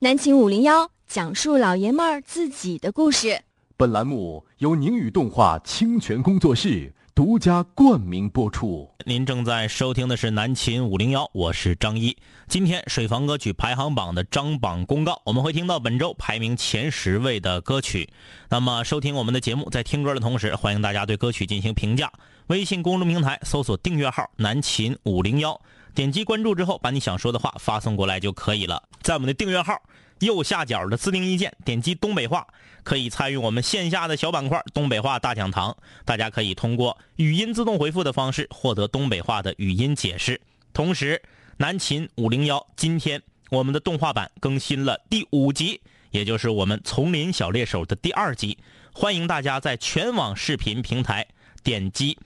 南秦五零幺讲述老爷们儿自己的故事。本栏目由宁宇动画清泉工作室独家冠名播出。您正在收听的是南秦五零幺，我是张一。今天水房歌曲排行榜的张榜公告，我们会听到本周排名前十位的歌曲。那么收听我们的节目，在听歌的同时，欢迎大家对歌曲进行评价。微信公众平台搜索订阅号“南秦五零幺”。点击关注之后，把你想说的话发送过来就可以了。在我们的订阅号右下角的自定义键，点击东北话，可以参与我们线下的小板块“东北话大讲堂”。大家可以通过语音自动回复的方式获得东北话的语音解释。同时，南秦五零幺今天我们的动画版更新了第五集，也就是我们《丛林小猎手》的第二集。欢迎大家在全网视频平台点击。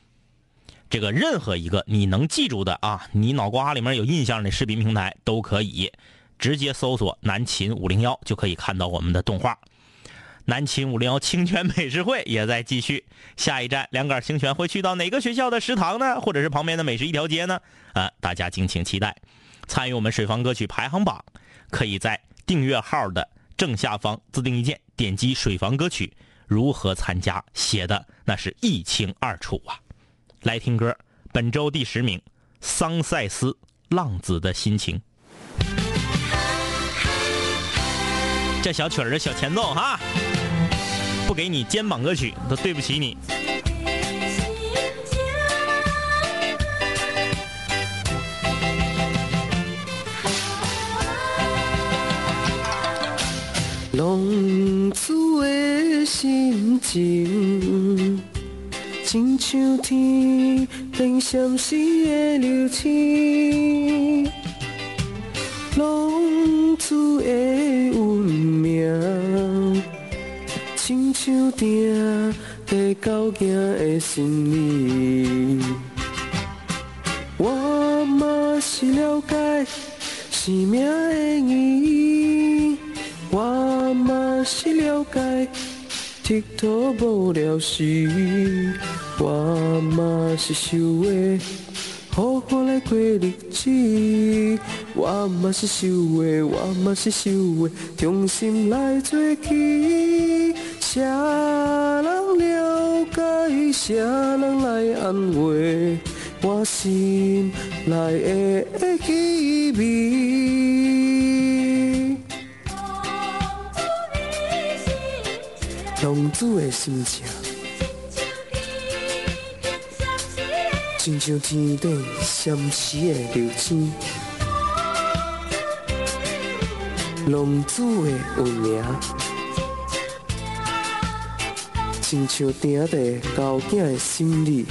这个任何一个你能记住的啊，你脑瓜里面有印象的视频平台都可以直接搜索“南秦五零幺”就可以看到我们的动画。南秦五零幺清泉美食会也在继续，下一站两杆清泉会去到哪个学校的食堂呢？或者是旁边的美食一条街呢？啊，大家敬请期待。参与我们水房歌曲排行榜，可以在订阅号的正下方自定义键点击“水房歌曲”，如何参加写的那是一清二楚啊。来听歌，本周第十名，桑塞斯《浪子的心情》。这小曲儿的小前奏哈，不给你肩膀歌曲都对不起你。浪子的心情。亲秋天平闪时的流星，浪子的运命，亲像定在交行的心里。我嘛是了解生命的意义，我嘛是了解。佚佗无聊时，我嘛是想的好好来过日子。我嘛是想的，我嘛是想的，重新来做起。谁人了解，谁人来安慰我心内的气味。浪子的心情，亲像天顶闪烁的流星。浪子的运命，亲像定在交警的心里。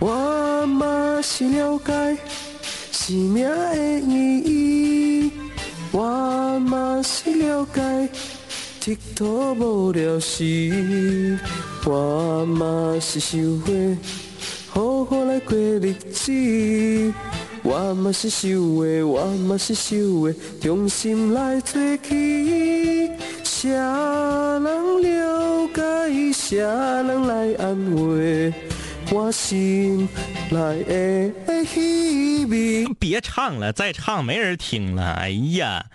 我嘛是了解生命的意义，我嘛是了解。佚佗无聊时，我嘛是想的好好来过日子。我嘛是想的，我嘛是想的，重新来做起。谁人了解，谁人来安慰我心内的虚味。别唱了，再唱没人听了。哎呀！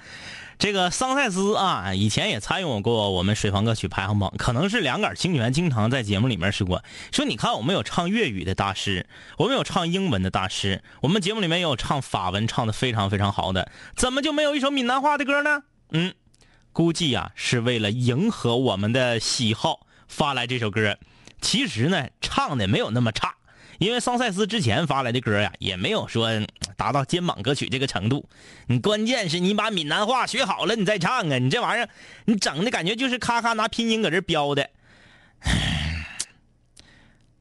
这个桑塞斯啊，以前也参与过我们水房歌曲排行榜，可能是两杆清泉经常在节目里面说说，你看我们有唱粤语的大师，我们有唱英文的大师，我们节目里面也有唱法文唱的非常非常好的，怎么就没有一首闽南话的歌呢？嗯，估计呀是为了迎合我们的喜好发来这首歌，其实呢唱的没有那么差。因为桑塞斯之前发来的歌呀，也没有说达到肩膀歌曲这个程度。你关键是你把闽南话学好了，你再唱啊！你这玩意儿，你整的感觉就是咔咔拿拼音搁这标的。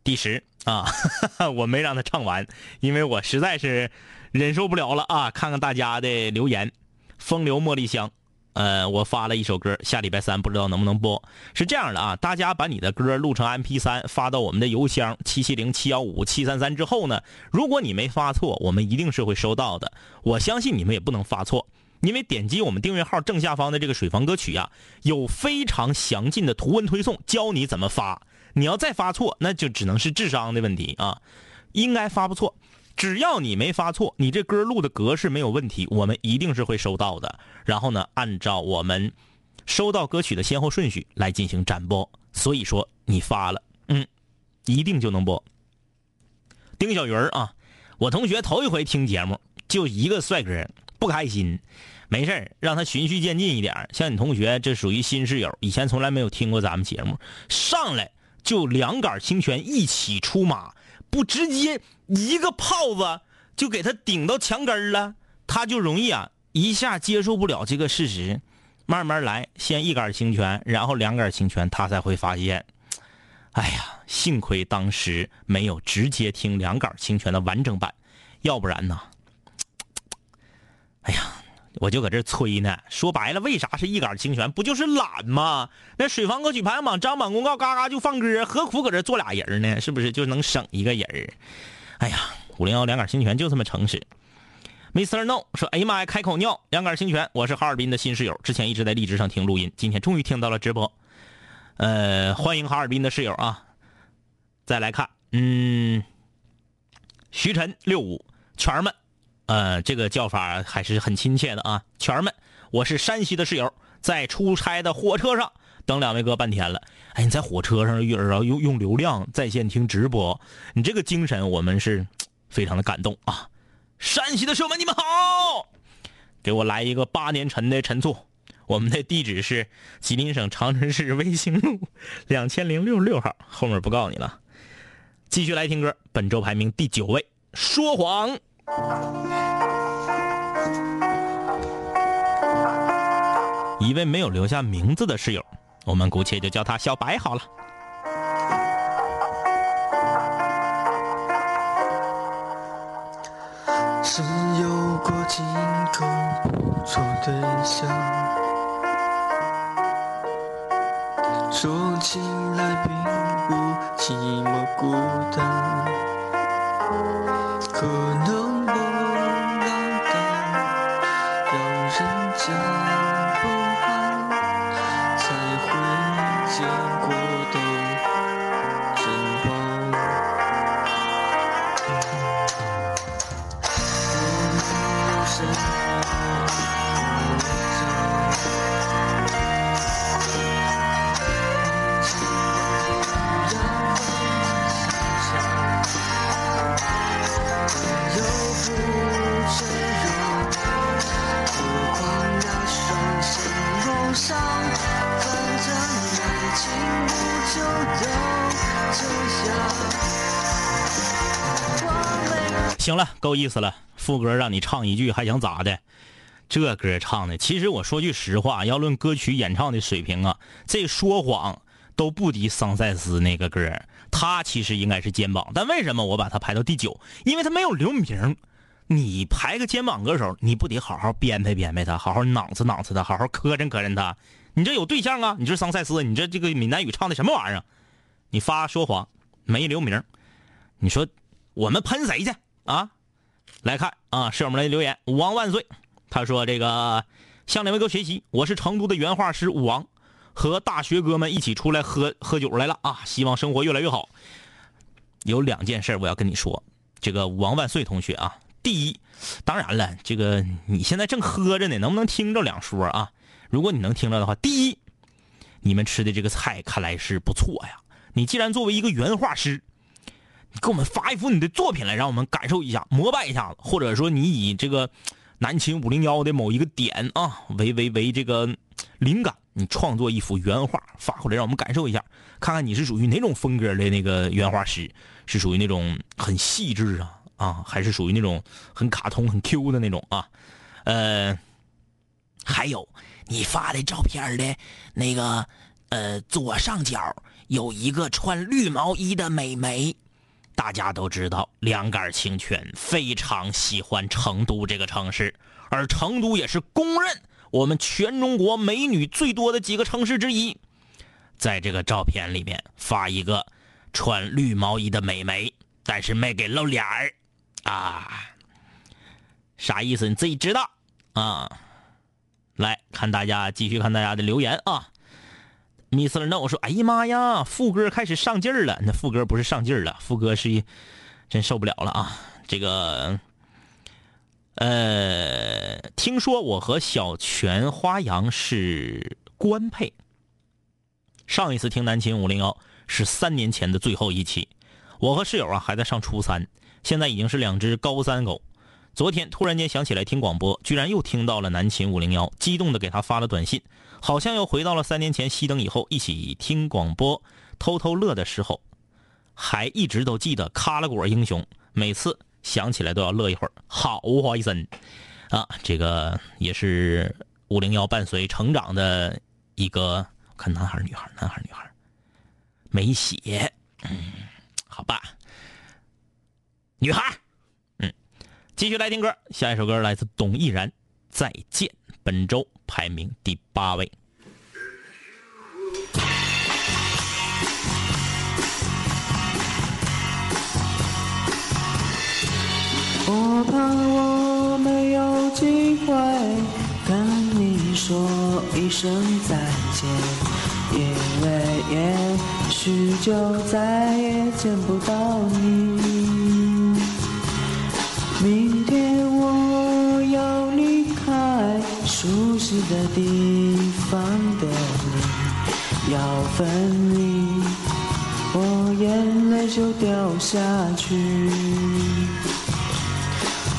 第十啊，我没让他唱完，因为我实在是忍受不了了啊！看看大家的留言，风流茉莉香。呃，我发了一首歌，下礼拜三不知道能不能播。是这样的啊，大家把你的歌录成 MP 三发到我们的邮箱七七零七幺五七三三之后呢，如果你没发错，我们一定是会收到的。我相信你们也不能发错，因为点击我们订阅号正下方的这个水房歌曲呀，有非常详尽的图文推送，教你怎么发。你要再发错，那就只能是智商的问题啊，应该发不错。只要你没发错，你这歌录的格式没有问题，我们一定是会收到的。然后呢，按照我们收到歌曲的先后顺序来进行展播。所以说你发了，嗯，一定就能播。丁小鱼啊，我同学头一回听节目，就一个帅哥，不开心。没事，让他循序渐进一点。像你同学，这属于新室友，以前从来没有听过咱们节目，上来就两杆清泉一起出马，不直接一个炮子就给他顶到墙根了，他就容易啊一下接受不了这个事实。慢慢来，先一杆清泉，然后两杆清泉，他才会发现，哎呀，幸亏当时没有直接听两杆清泉的完整版，要不然呢，哎呀。我就搁这催呢，说白了，为啥是一杆清泉？不就是懒吗？那水房歌曲排行榜张榜公告，嘎嘎就放歌，何苦搁这做俩人呢？是不是就能省一个人？哎呀，五零幺两杆清泉就这么诚实。Mr. No 说：“哎呀妈呀，开口尿，两杆清泉。我是哈尔滨的新室友，之前一直在荔枝上听录音，今天终于听到了直播。呃，欢迎哈尔滨的室友啊！再来看，嗯，徐晨六五圈儿们。”呃，这个叫法还是很亲切的啊，圈儿们，我是山西的室友，在出差的火车上等两位哥半天了。哎，你在火车上用用用流量在线听直播，你这个精神我们是非常的感动啊！山西的室友们，你们好，给我来一个八年陈的陈醋。我们的地址是吉林省长春市卫星路两千零六十六号，后面不告诉你了。继续来听歌，本周排名第九位，说谎。一位没有留下名字的室友，我们姑且就叫他小白好了。是有过几个不错对象，说起来并不寂寞孤单，可行了，够意思了。副歌让你唱一句，还想咋的？这歌唱的，其实我说句实话，要论歌曲演唱的水平啊，这说谎都不敌桑塞斯那个歌。他其实应该是肩膀，但为什么我把他排到第九？因为他没有留名。你排个肩膀歌手，你不得好好编排编排他，好好囊子囊子他，好好磕碜磕碜他？你这有对象啊？你这桑塞斯，你这这个闽南语唱的什么玩意儿？你发说谎没留名？你说我们喷谁去？啊，来看啊，室友们的留言，武王万岁。他说：“这个向两位哥学习，我是成都的原画师武王，和大学哥们一起出来喝喝酒来了啊！希望生活越来越好。有两件事我要跟你说，这个武王万岁同学啊，第一，当然了，这个你现在正喝着呢，能不能听着两说啊？如果你能听着的话，第一，你们吃的这个菜看来是不错呀。你既然作为一个原画师。”你给我们发一幅你的作品来，让我们感受一下、膜拜一下子，或者说你以这个南秦五零幺的某一个点啊为为为这个灵感，你创作一幅原画发过来，让我们感受一下，看看你是属于哪种风格的那个原画师，是属于那种很细致啊啊，还是属于那种很卡通、很 Q 的那种啊？呃，还有你发的照片的那个呃左上角有一个穿绿毛衣的美眉。大家都知道，两杆清泉非常喜欢成都这个城市，而成都也是公认我们全中国美女最多的几个城市之一。在这个照片里面发一个穿绿毛衣的美眉，但是没给露脸儿啊，啥意思？你自己知道啊。来看大家，继续看大家的留言啊。Mr. No 说：“哎呀妈呀，副歌开始上劲儿了。那副歌不是上劲儿了，副歌是真受不了了啊！这个，呃，听说我和小泉花阳是官配。上一次听南秦五零幺是三年前的最后一期，我和室友啊还在上初三，现在已经是两只高三狗。昨天突然间想起来听广播，居然又听到了南秦五零幺，激动的给他发了短信，好像又回到了三年前熄灯以后一起听广播、偷偷乐的时候，还一直都记得卡拉果英雄，每次想起来都要乐一会儿，好怀森啊！这个也是五零幺伴随成长的一个，看男孩女孩，男孩女孩，没写，嗯，好吧，女孩。嗯继续来听歌，下一首歌来自董毅然，《再见》，本周排名第八位。我怕我没有机会跟你说一声再见，因为也许就再也见不到你。明天我熟悉的地方的你，要分离，我眼泪就掉下去。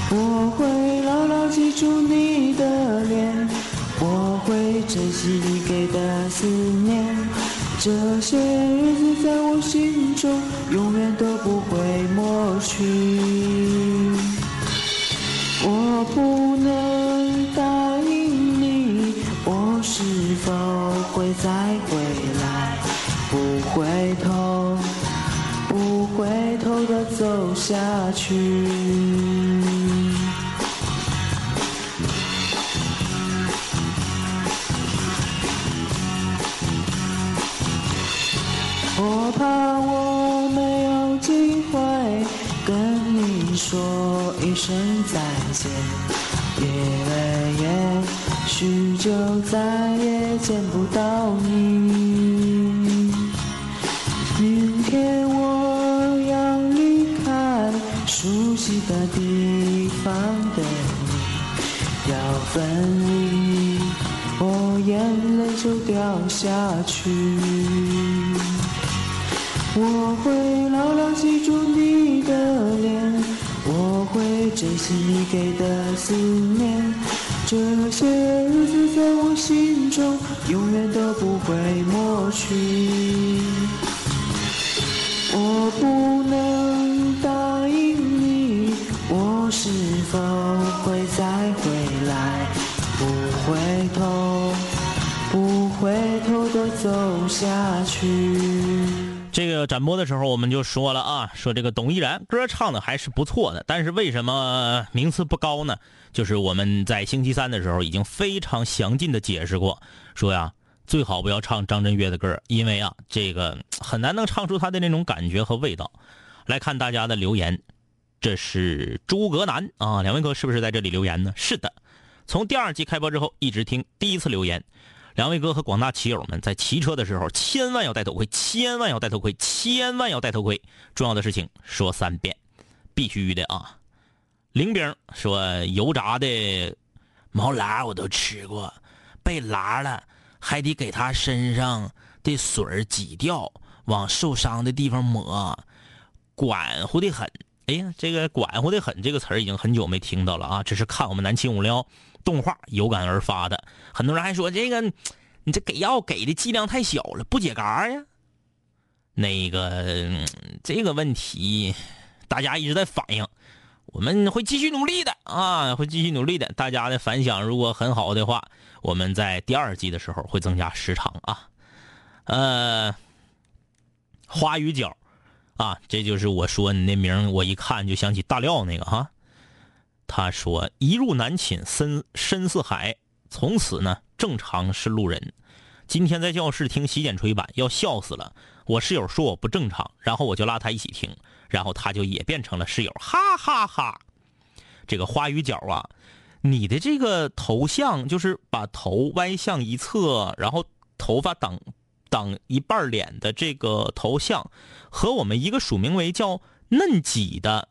我会牢牢记住你的脸，我会珍惜你给的思念，这些日子在我心中永远都去。我怕我没有机会跟你说一声再见，因为也许就再也见不到分离，我眼泪就掉下去。我会牢牢记住你的脸，我会珍惜你给的思念，这些日子在我心中永远都不会抹去。这个展播的时候，我们就说了啊，说这个董依然歌唱的还是不错的，但是为什么名次不高呢？就是我们在星期三的时候已经非常详尽的解释过，说呀，最好不要唱张震岳的歌，因为啊，这个很难能唱出他的那种感觉和味道。来看大家的留言，这是诸葛南啊，两位哥是不是在这里留言呢？是的，从第二季开播之后一直听，第一次留言。两位哥和广大骑友们在骑车的时候，千万要戴头盔，千万要戴头盔，千万要戴头盔。重要的事情说三遍，必须的啊！林兵说油炸的毛拉我都吃过，被拉了还得给他身上的水挤掉，往受伤的地方抹，管乎的很。哎呀，这个管乎的很这个词儿已经很久没听到了啊！这是看我们南青五幺。动画有感而发的，很多人还说这个，你这给药给的剂量太小了，不解嘎呀。那个这个问题，大家一直在反映，我们会继续努力的啊，会继续努力的。大家的反响如果很好的话，我们在第二季的时候会增加时长啊。呃，花语角啊，这就是我说你那名，我一看就想起大料那个哈。他说：“一入南寝，深深似海，从此呢，正常是路人。今天在教室听洗剪吹版，要笑死了。我室友说我不正常，然后我就拉他一起听，然后他就也变成了室友，哈哈哈。这个花语角啊，你的这个头像就是把头歪向一侧，然后头发挡挡一半脸的这个头像，和我们一个署名为叫嫩几的。”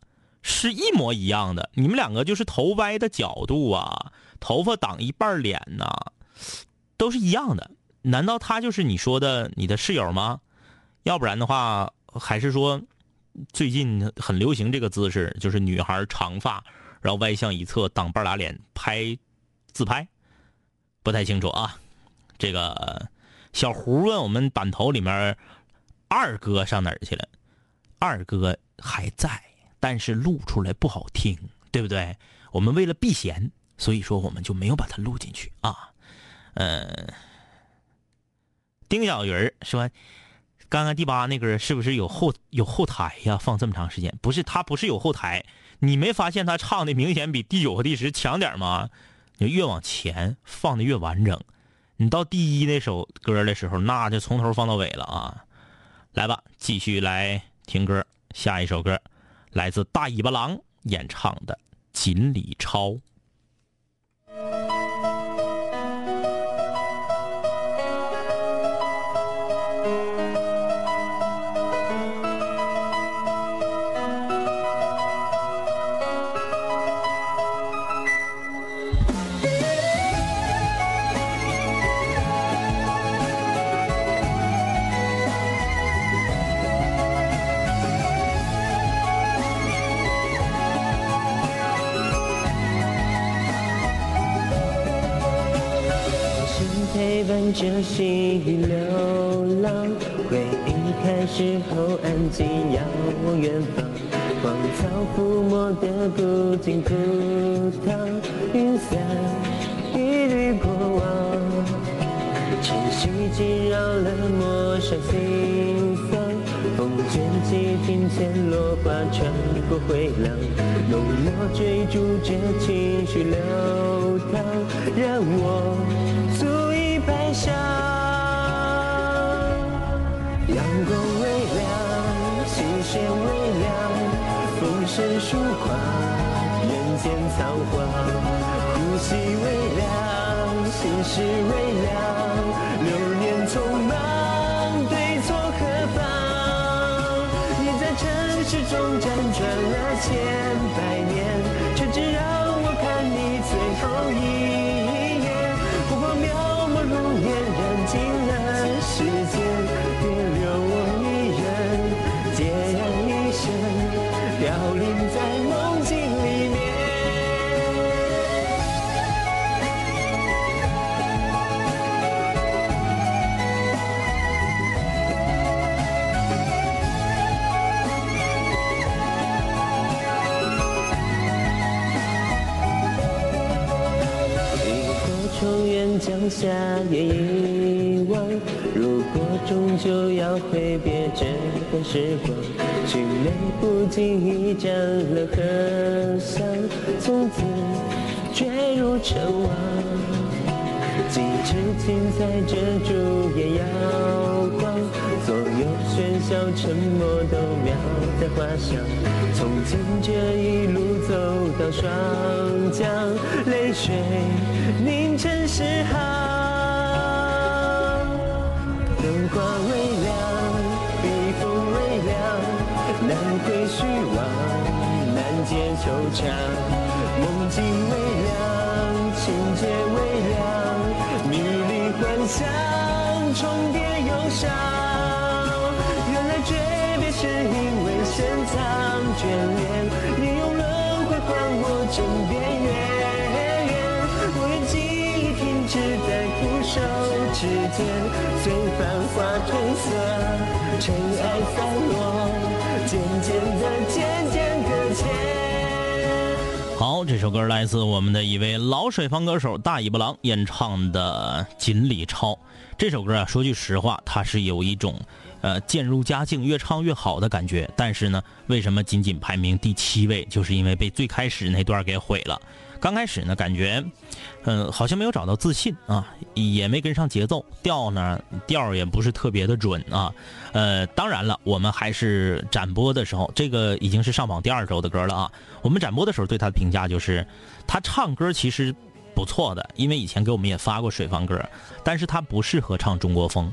是一模一样的。你们两个就是头歪的角度啊，头发挡一半脸呐，都是一样的。难道他就是你说的你的室友吗？要不然的话，还是说最近很流行这个姿势，就是女孩长发，然后歪向一侧挡半拉脸拍自拍，不太清楚啊。这个小胡问我们版头里面二哥上哪儿去了？二哥还在，但是录出来不好听，对不对？我们为了避嫌，所以说我们就没有把它录进去啊。嗯。丁小鱼说：“刚刚第八那歌是不是有后有后台呀？放这么长时间，不是他不是有后台，你没发现他唱的明显比第九和第十强点吗？你越往前放的越完整，你到第一那首歌的时候，那就从头放到尾了啊！来吧，继续来听歌，下一首歌来自大尾巴狼演唱的《锦鲤抄》。”伴着细雨流浪，回忆开始后安静，遥望远方。荒草覆没的不尽枯塘，云散一缕过往。晨曦惊扰了陌上心房，风卷起庭前落花，穿过回廊，浓墨追逐着情绪流淌，让我。白香，阳光微亮，心弦微凉，风声疏狂，人间仓皇，呼吸微凉，心事微凉，流年匆忙，对错何妨？你在尘世中辗转了千百年，却只让我看你最后一尽了世间，别留我一人，孑然一身，凋零在梦境里面。江夏夜遗，终究要挥别这段时光，寻泪不经意沾了荷香，从此坠入尘网。几尺青菜遮住眼摇晃，所有喧嚣沉默都描在画上。从今这一路走到双江，泪水凝成诗行。花微凉，笔锋微凉，难回虚妄，难解惆怅。梦境微凉，情节微凉，迷离幻想，重叠忧伤。原来诀别是因为深藏眷恋，你用间，随繁华褪色，尘埃散落，渐渐的渐渐搁浅。好，这首歌来自我们的一位老水房歌手大尾巴狼演唱的《锦鲤抄》。这首歌啊，说句实话，它是有一种。呃，渐入佳境，越唱越好的感觉。但是呢，为什么仅仅排名第七位？就是因为被最开始那段给毁了。刚开始呢，感觉，嗯，好像没有找到自信啊，也没跟上节奏，调呢调也不是特别的准啊。呃，当然了，我们还是展播的时候，这个已经是上榜第二周的歌了啊。我们展播的时候对他的评价就是，他唱歌其实不错的，因为以前给我们也发过水房歌，但是他不适合唱中国风，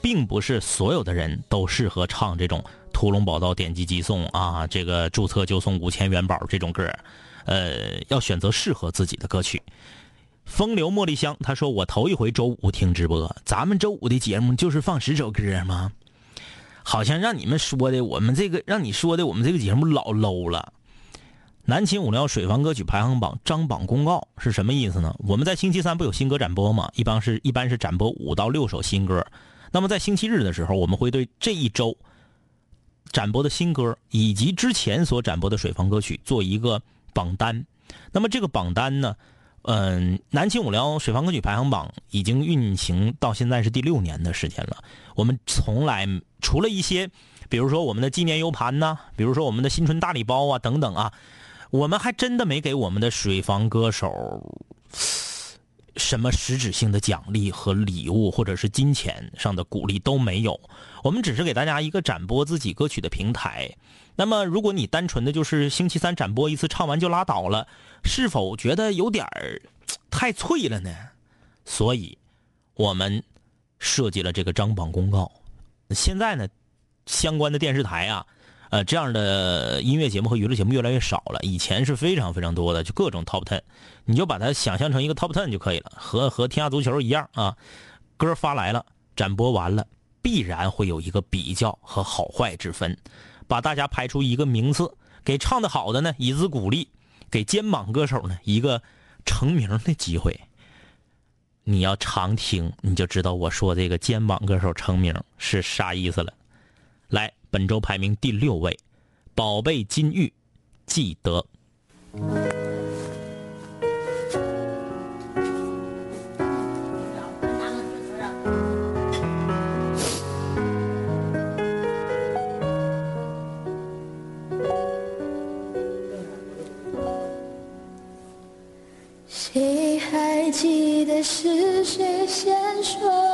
并不是所有的人都适合唱这种“屠龙宝刀点击即送”啊，这个注册就送五千元宝这种歌，呃，要选择适合自己的歌曲。风流茉莉香，他说我头一回周五听直播，咱们周五的节目就是放十首歌吗？好像让你们说的，我们这个让你说的，我们这个节目老 low 了。南秦五聊水房歌曲排行榜张榜公告是什么意思呢？我们在星期三不有新歌展播吗？一般是一般是展播五到六首新歌。那么在星期日的时候，我们会对这一周展播的新歌以及之前所展播的水房歌曲做一个榜单。那么这个榜单呢，嗯，南秦五聊水房歌曲排行榜已经运行到现在是第六年的时间了。我们从来除了一些，比如说我们的纪念 U 盘呐，比如说我们的新春大礼包啊等等啊。我们还真的没给我们的水房歌手什么实质性的奖励和礼物，或者是金钱上的鼓励都没有。我们只是给大家一个展播自己歌曲的平台。那么，如果你单纯的就是星期三展播一次，唱完就拉倒了，是否觉得有点儿太脆了呢？所以，我们设计了这个张榜公告。现在呢，相关的电视台啊。呃，这样的音乐节目和娱乐节目越来越少了。以前是非常非常多的，就各种 top ten，你就把它想象成一个 top ten 就可以了，和和天下足球一样啊。歌发来了，展播完了，必然会有一个比较和好坏之分，把大家排出一个名次，给唱的好的呢以资鼓励，给肩膀歌手呢一个成名的机会。你要常听，你就知道我说这个肩膀歌手成名是啥意思了。来。本周排名第六位，宝贝金玉，记得。先说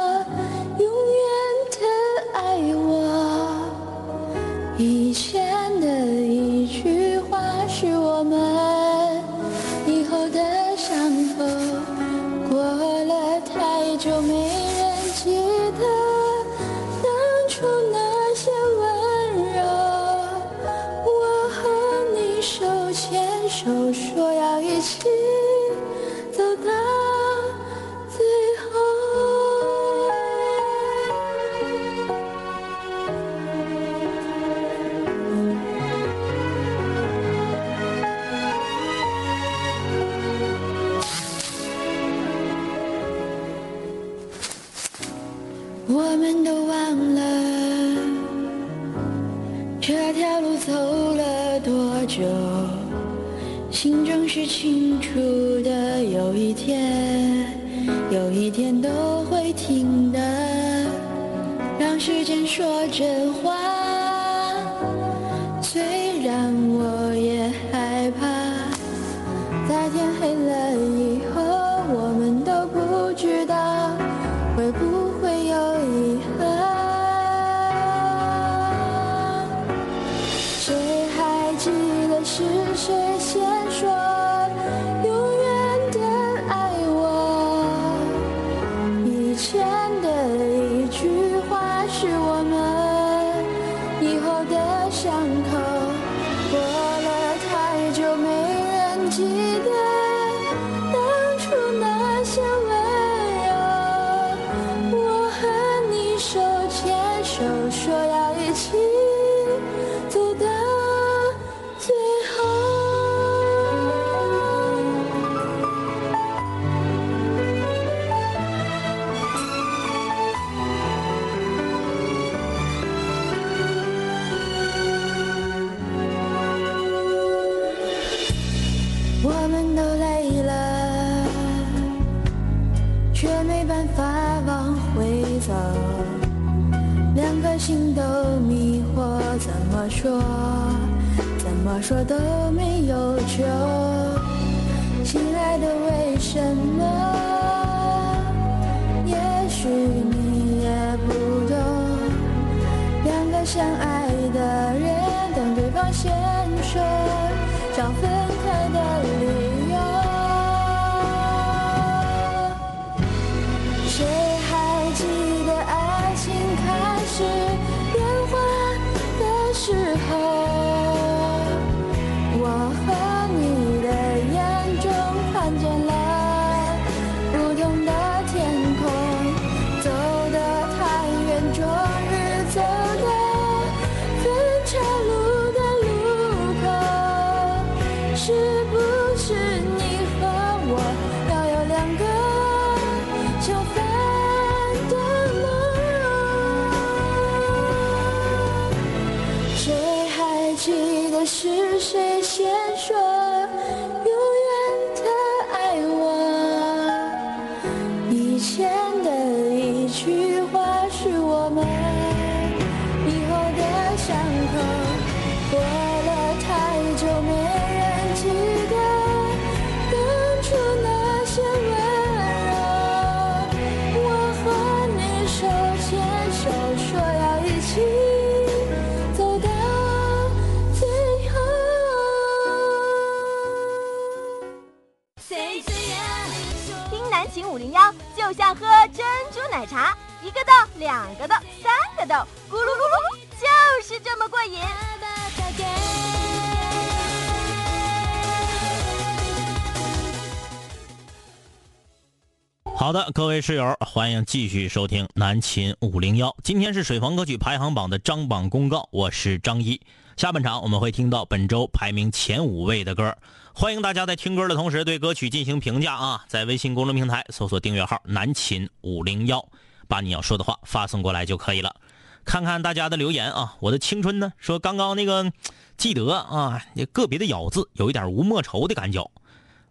好的，各位室友，欢迎继续收听南秦五零幺。今天是水房歌曲排行榜的张榜公告，我是张一。下半场我们会听到本周排名前五位的歌，欢迎大家在听歌的同时对歌曲进行评价啊！在微信公众平台搜索订阅号“南秦五零幺”，把你要说的话发送过来就可以了。看看大家的留言啊！我的青春呢？说刚刚那个记得啊，个别的咬字有一点吴莫愁的感觉。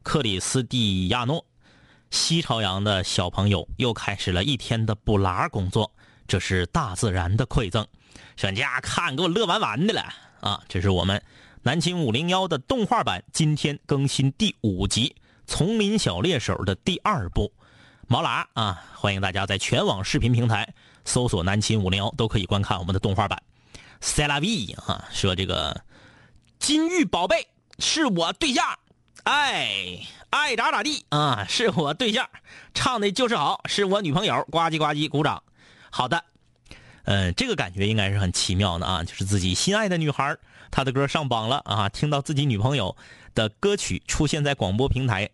克里斯蒂亚诺。西朝阳的小朋友又开始了一天的补拉工作，这是大自然的馈赠。全家看，给我乐完完的了啊！这是我们南秦五零幺的动画版，今天更新第五集《丛林小猎手》的第二部。毛拉啊，欢迎大家在全网视频平台搜索“南秦五零幺”，都可以观看我们的动画版。塞拉 V 啊，说这个金玉宝贝是我对象。哎，爱咋咋地啊！是我对象，唱的就是好，是我女朋友。呱唧呱唧，鼓掌。好的，嗯，这个感觉应该是很奇妙的啊，就是自己心爱的女孩，她的歌上榜了啊，听到自己女朋友的歌曲出现在广播平台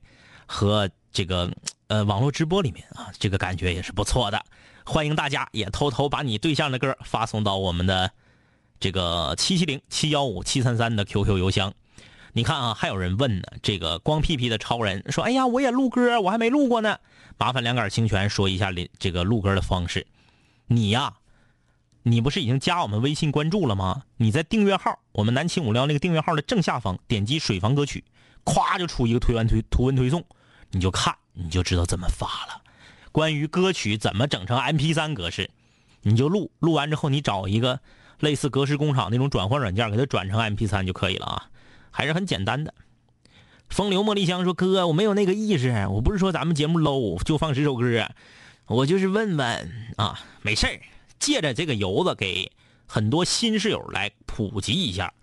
和这个呃网络直播里面啊，这个感觉也是不错的。欢迎大家也偷偷把你对象的歌发送到我们的这个七七零七幺五七三三的 QQ 邮箱。你看啊，还有人问呢，这个光屁屁的超人说：“哎呀，我也录歌，我还没录过呢。”麻烦两杆清泉说一下这个录歌的方式。你呀，你不是已经加我们微信关注了吗？你在订阅号，我们南青五聊那个订阅号的正下方点击水房歌曲，咵就出一个推完推图文推送，你就看，你就知道怎么发了。关于歌曲怎么整成 MP3 格式，你就录，录完之后你找一个类似格式工厂那种转换软件，给它转成 MP3 就可以了啊。还是很简单的。风流茉莉香说：“哥，我没有那个意识，我不是说咱们节目 low 就放十首歌，我就是问问啊，没事儿，借着这个由子给很多新室友来普及一下。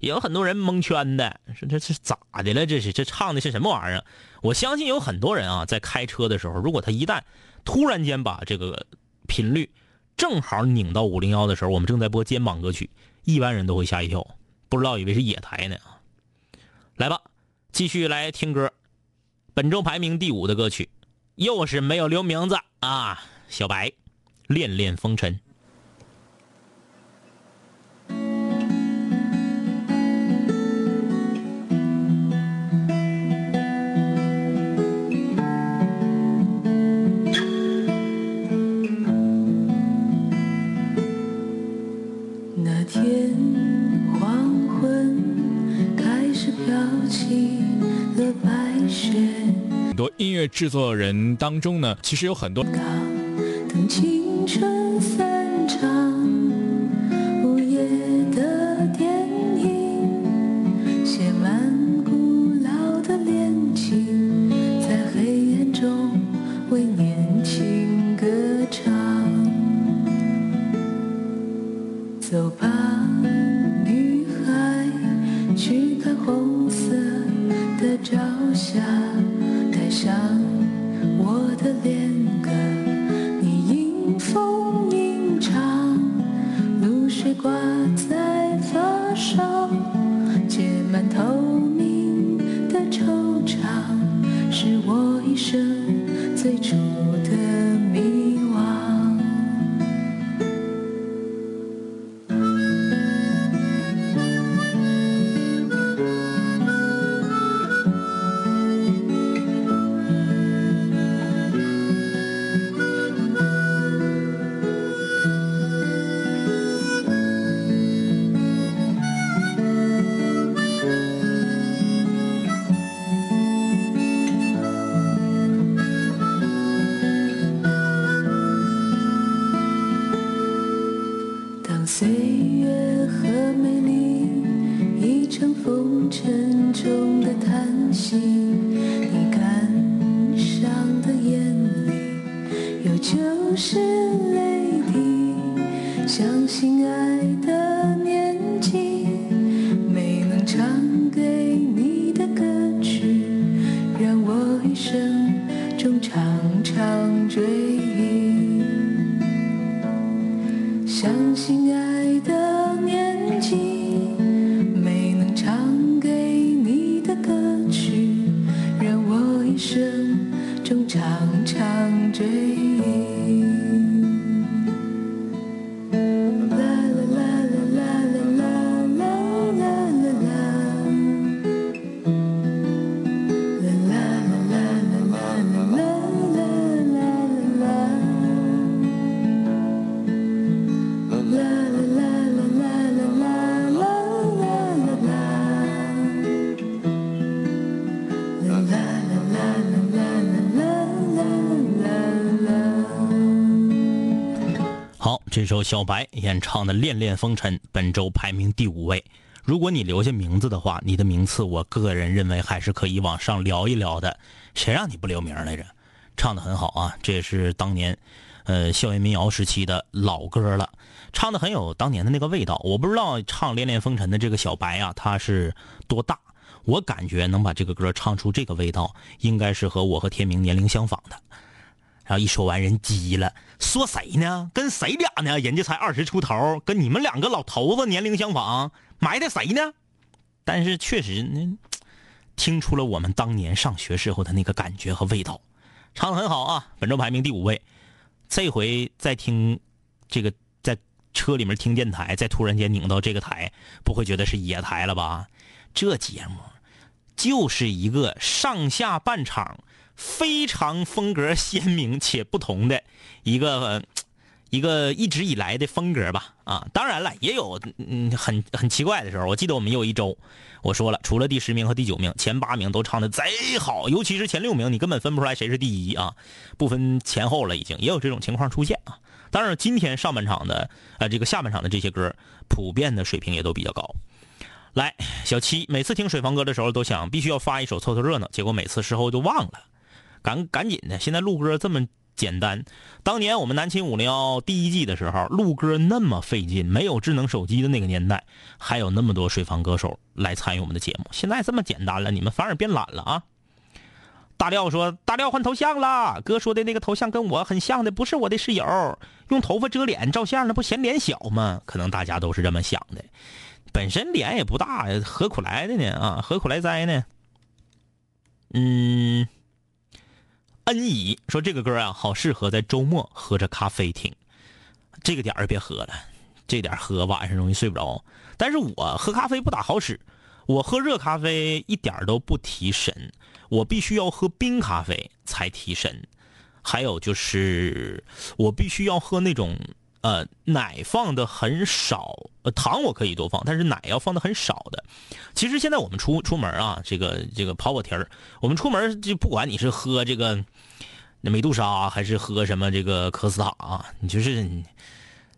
也有很多人蒙圈的，说这是咋的了？这是这唱的是什么玩意儿？我相信有很多人啊，在开车的时候，如果他一旦突然间把这个频率正好拧到五零幺的时候，我们正在播肩膀歌曲，一般人都会吓一跳，不知道以为是野台呢啊。”来吧，继续来听歌。本周排名第五的歌曲，又是没有留名字啊！小白，恋恋风尘。很多音乐制作人当中呢，其实有很多等青春散场，下，带上我的恋歌，你迎风吟唱，露水挂在发梢，结满头。首小白演唱的《恋恋风尘》本周排名第五位。如果你留下名字的话，你的名次我个人认为还是可以往上聊一聊的。谁让你不留名来着？唱的很好啊，这也是当年，呃，校园民谣时期的老歌了，唱的很有当年的那个味道。我不知道唱《恋恋风尘》的这个小白啊，他是多大？我感觉能把这个歌唱出这个味道，应该是和我和天明年龄相仿的。然后一说完，人急了，说谁呢？跟谁俩呢？人家才二十出头，跟你们两个老头子年龄相仿，埋汰谁呢？但是确实呢，听出了我们当年上学时候的那个感觉和味道，唱的很好啊！本周排名第五位。这回再听这个，在车里面听电台，再突然间拧到这个台，不会觉得是野台了吧？这节目就是一个上下半场非常风格鲜明且不同的一个、一个一直以来的风格吧。啊，当然了，也有嗯很很奇怪的时候。我记得我们有一周，我说了，除了第十名和第九名，前八名都唱的贼好，尤其是前六名，你根本分不出来谁是第一啊，不分前后了，已经也有这种情况出现啊。当然，今天上半场的呃这个下半场的这些歌，普遍的水平也都比较高。来，小七每次听水房歌的时候都想必须要发一首凑凑热闹，结果每次事后就忘了，赶赶紧的。现在录歌这么简单，当年我们南秦五零幺第一季的时候录歌那么费劲，没有智能手机的那个年代，还有那么多水房歌手来参与我们的节目。现在这么简单了，你们反而变懒了啊！大廖说：“大廖换头像了，哥说的那个头像跟我很像的，不是我的室友，用头发遮脸照相，那不嫌脸小吗？可能大家都是这么想的。本身脸也不大，何苦来的呢？啊，何苦来哉呢？嗯，恩怡说这个歌啊，好适合在周末喝着咖啡听。这个点儿别喝了，这点喝晚上容易睡不着。但是我喝咖啡不大好使，我喝热咖啡一点都不提神，我必须要喝冰咖啡才提神。还有就是，我必须要喝那种呃奶放的很少，糖我可以多放，但是奶要放的很少的。其实现在我们出出门啊，这个这个跑跑题儿，我们出门就不管你是喝这个那美杜莎还是喝什么这个科斯塔啊，你就是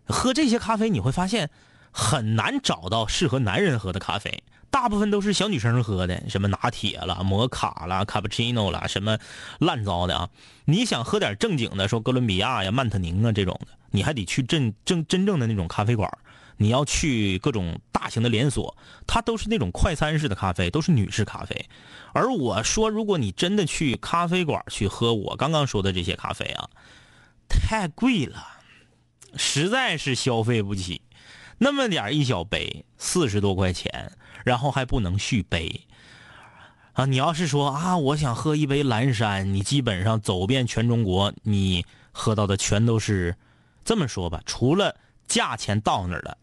喝这些咖啡，你会发现很难找到适合男人喝的咖啡。大部分都是小女生喝的，什么拿铁啦、摩卡啦、卡布奇诺啦，什么烂糟的啊！你想喝点正经的，说哥伦比亚呀、曼特宁啊这种的，你还得去真正真正的那种咖啡馆。你要去各种大型的连锁，它都是那种快餐式的咖啡，都是女士咖啡。而我说，如果你真的去咖啡馆去喝我刚刚说的这些咖啡啊，太贵了，实在是消费不起。那么点儿一小杯，四十多块钱，然后还不能续杯。啊，你要是说啊，我想喝一杯蓝山，你基本上走遍全中国，你喝到的全都是，这么说吧，除了价钱到那儿了，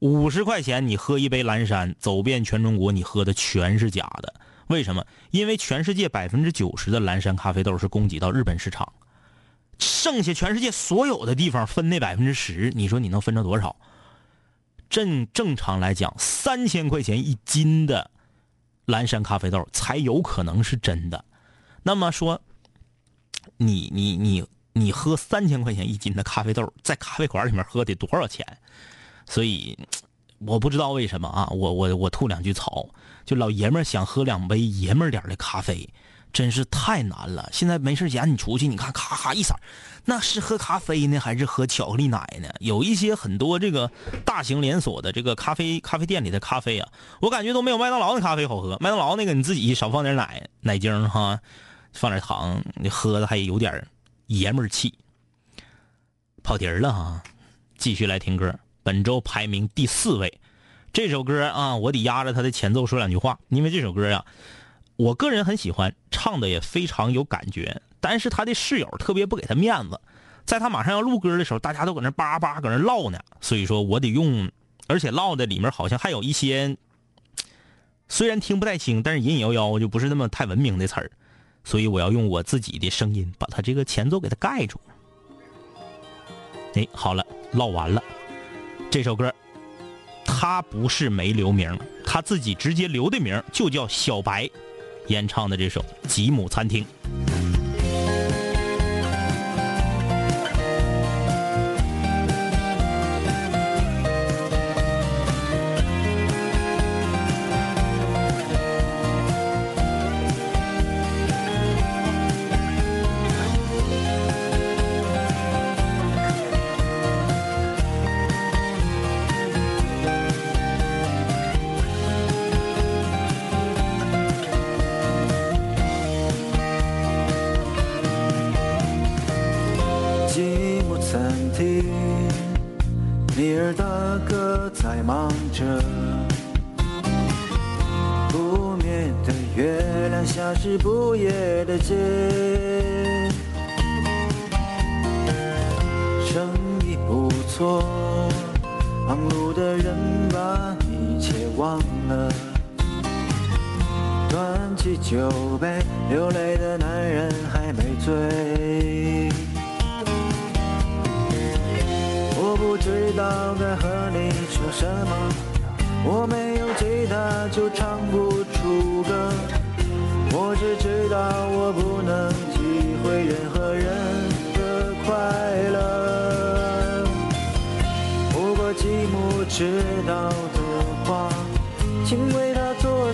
五十块钱你喝一杯蓝山，走遍全中国，你喝的全是假的。为什么？因为全世界百分之九十的蓝山咖啡豆是供给到日本市场，剩下全世界所有的地方分那百分之十，你说你能分着多少？正正常来讲，三千块钱一斤的蓝山咖啡豆才有可能是真的。那么说，你你你你喝三千块钱一斤的咖啡豆，在咖啡馆里面喝得多少钱？所以我不知道为什么啊，我我我吐两句槽，就老爷们儿想喝两杯爷们儿点的咖啡，真是太难了。现在没事闲，你出去，你看咔咔一色，那是喝咖啡呢，还是喝巧克力奶呢？有一些很多这个大型连锁的这个咖啡咖啡店里的咖啡啊，我感觉都没有麦当劳的咖啡好喝。麦当劳那个你自己少放点奶奶精哈，放点糖，你喝的还有点爷们儿气。跑题儿了哈，继续来听歌。本周排名第四位，这首歌啊，我得压着它的前奏说两句话，因为这首歌呀、我个人很喜欢，唱的也非常有感觉。但是他的室友特别不给他面子，在他马上要录歌的时候，大家都搁那叭叭搁那唠呢，所以说我得用，而且唠的里面好像还有一些，虽然听不太清，但是隐隐约约就不是那么太文明的词儿，所以我要用我自己的声音把他这个前奏给他盖住。哎，好了，唠完了。这首歌，他不是没留名，他自己直接留的名就叫小白，演唱的这首《吉姆餐厅》。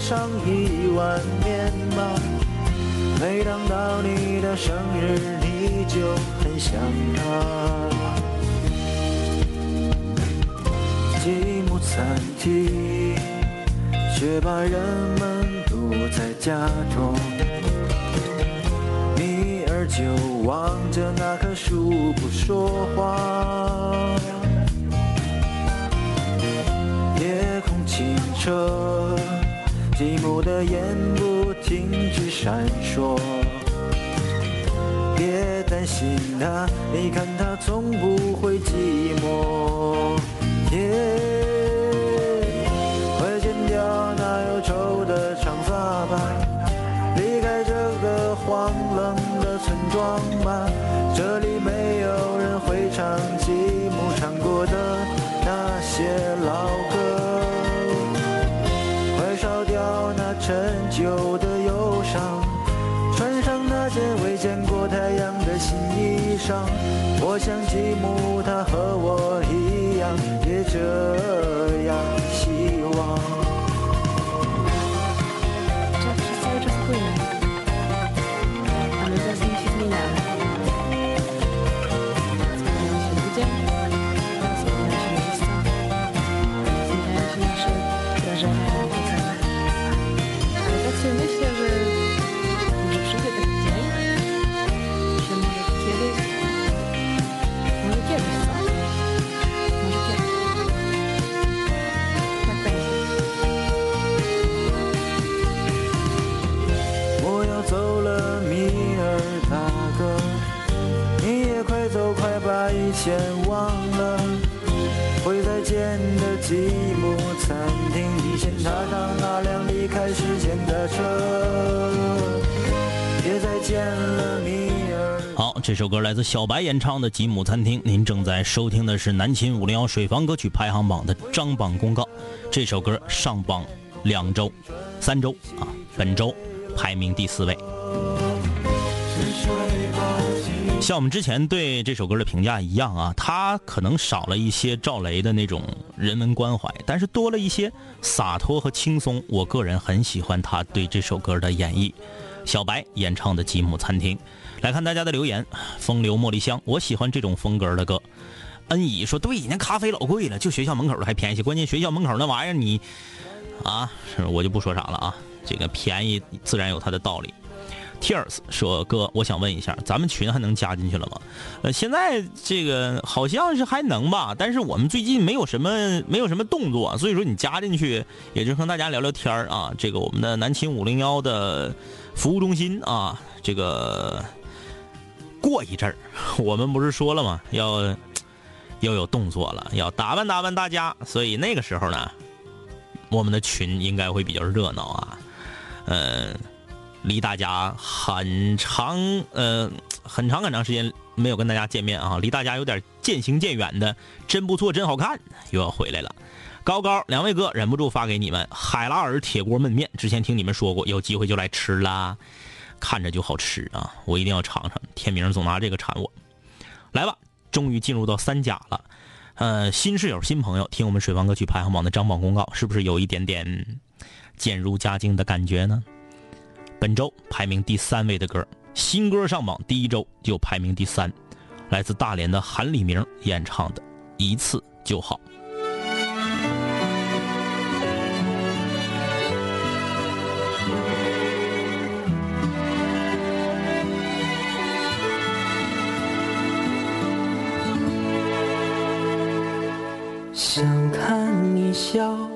上一碗面包。每当到你的生日，你就很想他。积木餐厅，却把人们堵在家中。米尔就望着那棵树不说话。夜空清澈，寂寞的眼不停止闪烁。别担心他，你看他从不会寂寞。耶，快剪掉那忧愁的长发吧，离开这个荒冷的村庄吧。这里没有人会唱旧的忧伤，穿上那件未见过太阳的新衣裳。我想吉姆他和我一样，也这把以前忘了。会再见的吉姆餐厅，你先踏上那辆离开时间的车。好，这首歌来自小白演唱的《吉姆餐厅》，您正在收听的是南秦五零幺水房歌曲排行榜的张榜公告。这首歌上榜两周、三周啊，本周排名第四位。像我们之前对这首歌的评价一样啊，它可能少了一些赵雷的那种人文关怀，但是多了一些洒脱和轻松。我个人很喜欢他对这首歌的演绎。小白演唱的《吉姆餐厅》。来看大家的留言，风流茉莉香，我喜欢这种风格的歌。恩乙说：“对，那咖啡老贵了，就学校门口的还便宜。关键学校门口那玩意儿，你啊，我就不说啥了啊。这个便宜自然有它的道理。” Tears 说：“哥，我想问一下，咱们群还能加进去了吗？呃，现在这个好像是还能吧，但是我们最近没有什么没有什么动作，所以说你加进去，也就和大家聊聊天啊。这个我们的南秦五零幺的服务中心啊，这个过一阵儿，我们不是说了吗？要要有动作了，要打扮打扮大家，所以那个时候呢，我们的群应该会比较热闹啊，嗯。”离大家很长，呃，很长很长时间没有跟大家见面啊，离大家有点渐行渐远的，真不错，真好看，又要回来了。高高，两位哥忍不住发给你们海拉尔铁锅焖面，之前听你们说过，有机会就来吃啦，看着就好吃啊，我一定要尝尝。天明总拿这个馋我，来吧，终于进入到三甲了，呃，新室友、新朋友听我们水房歌曲排行榜的张榜公告，是不是有一点点渐入佳境的感觉呢？本周排名第三位的歌，新歌上榜第一周就排名第三，来自大连的韩立明演唱的《一次就好》。想看你笑。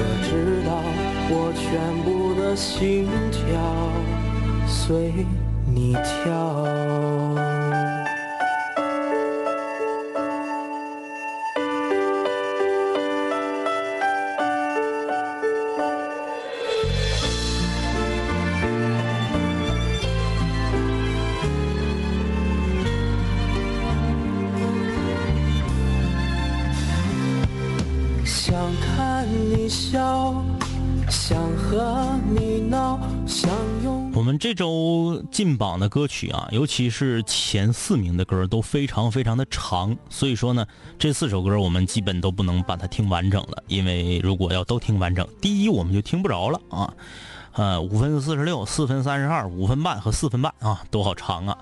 可知道？我全部的心跳随你跳。这周进榜的歌曲啊，尤其是前四名的歌都非常非常的长，所以说呢，这四首歌我们基本都不能把它听完整了，因为如果要都听完整，第一我们就听不着了啊，呃，五分四十六、四分三十二、五分半和四分半啊，都好长啊。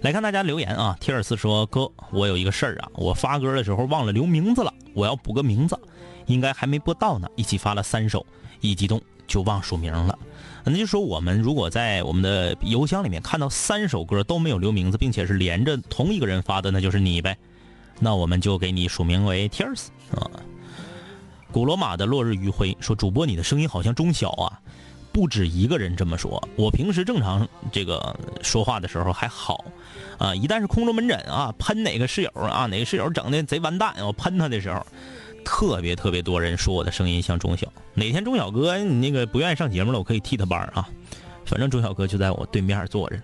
来看大家留言啊，提尔斯说：“哥，我有一个事儿啊，我发歌的时候忘了留名字了，我要补个名字，应该还没播到呢，一起发了三首，一激动就忘署名了。”那就说我们如果在我们的邮箱里面看到三首歌都没有留名字，并且是连着同一个人发的，那就是你呗。那我们就给你署名为 Tears 啊。古罗马的落日余晖说：“主播，你的声音好像中小啊。”不止一个人这么说。我平时正常这个说话的时候还好啊，一旦是空中门诊啊，喷哪个室友啊，哪个室友整的贼完蛋，我喷他的时候。特别特别多人说我的声音像钟晓，哪天钟晓哥你那个不愿意上节目了，我可以替他班啊。反正钟晓哥就在我对面坐着呢。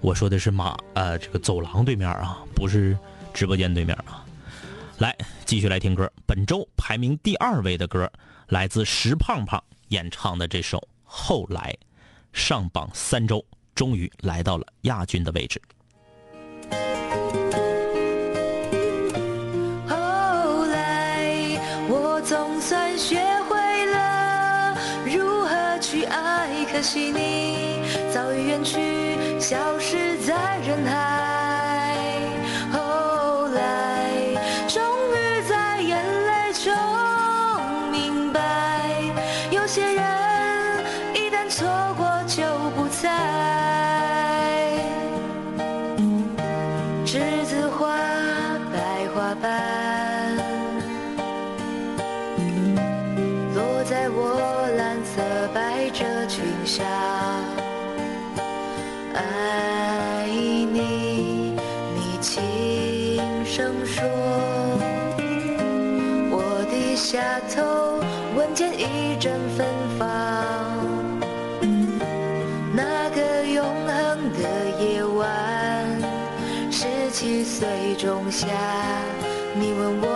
我说的是马呃这个走廊对面啊，不是直播间对面啊。来继续来听歌，本周排名第二位的歌来自石胖胖演唱的这首《后来》，上榜三周终于来到了亚军的位置。算学会了如何去爱，可惜你早已远去，消失在人海。轻声说。我低下头，闻见一阵芬芳。那个永恒的夜晚，十七岁仲夏，你问我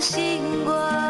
星光。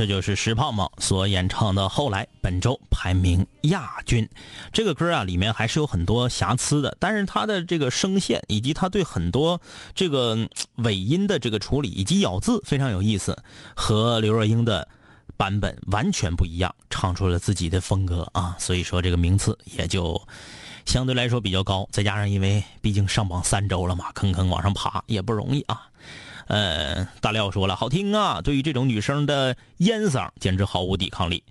这就是石胖胖所演唱的《后来》，本周排名亚军。这个歌啊，里面还是有很多瑕疵的，但是他的这个声线以及他对很多这个尾音的这个处理以及咬字非常有意思，和刘若英的版本完全不一样，唱出了自己的风格啊，所以说这个名次也就相对来说比较高。再加上因为毕竟上榜三周了嘛，坑坑往上爬也不容易啊。呃，大廖说了，好听啊！对于这种女生的烟嗓，简直毫无抵抗力。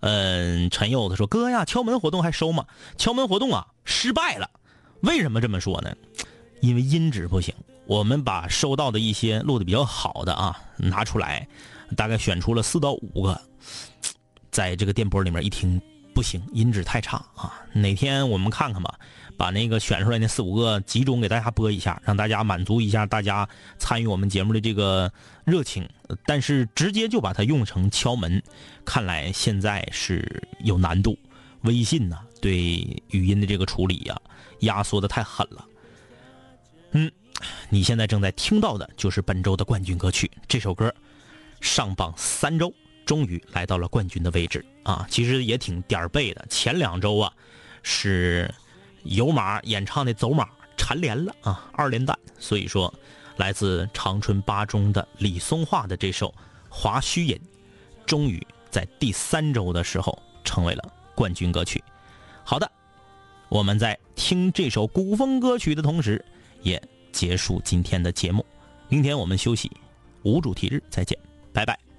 嗯、陈柚子说，哥呀，敲门活动还收吗？敲门活动啊，失败了。为什么这么说呢？因为音质不行。我们把收到的一些录的比较好的啊拿出来，大概选出了四到五个，在这个电波里面一听不行，音质太差啊。哪天我们看看吧，把那个选出来那四五个集中给大家播一下，让大家满足一下大家参与我们节目的这个热情。但是直接就把它用成敲门，看来现在是有难度。微信呢，对语音的这个处理呀、压缩的太狠了。嗯，你现在正在听到的就是本周的冠军歌曲，这首歌上榜三周，终于来到了冠军的位置啊！其实也挺点儿背的，前两周啊是有马演唱的走马蝉联了啊，二连弹。所以说，来自长春八中的李松化的这首《华胥引》，终于在第三周的时候成为了冠军歌曲。好的，我们在听这首古风歌曲的同时，也结束今天的节目。明天我们休息，无主题日再见，拜拜。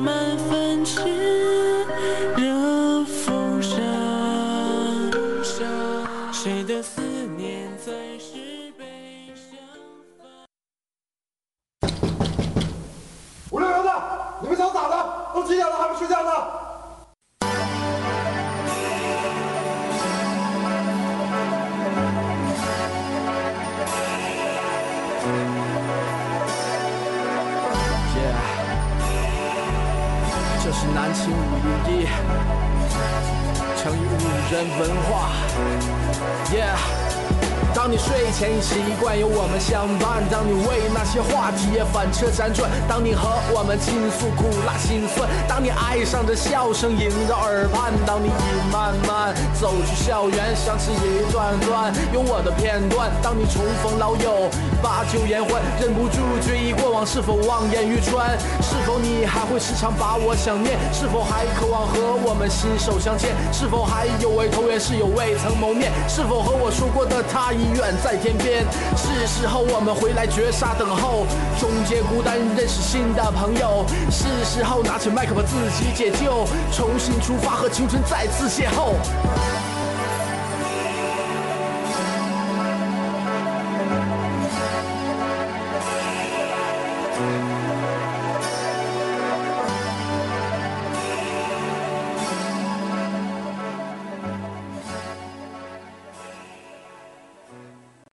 木车辗转，当你和我们倾诉苦辣心酸，当你爱上这笑声萦绕耳畔，当你已慢慢走出校园，想起一段段有我的片段，当你重逢老友，把酒言欢，忍不住追忆过往，是否望眼欲穿？是否你还会时常把我想念？是否还渴望和我们心手相牵？是否还有位投缘室友未曾谋面？是否和我说过的他已远在天边？是时候我们回来绝杀等候，终结孤单，认识新的朋友。是时候拿起麦克把自己解救，重新出发和青春再次邂逅。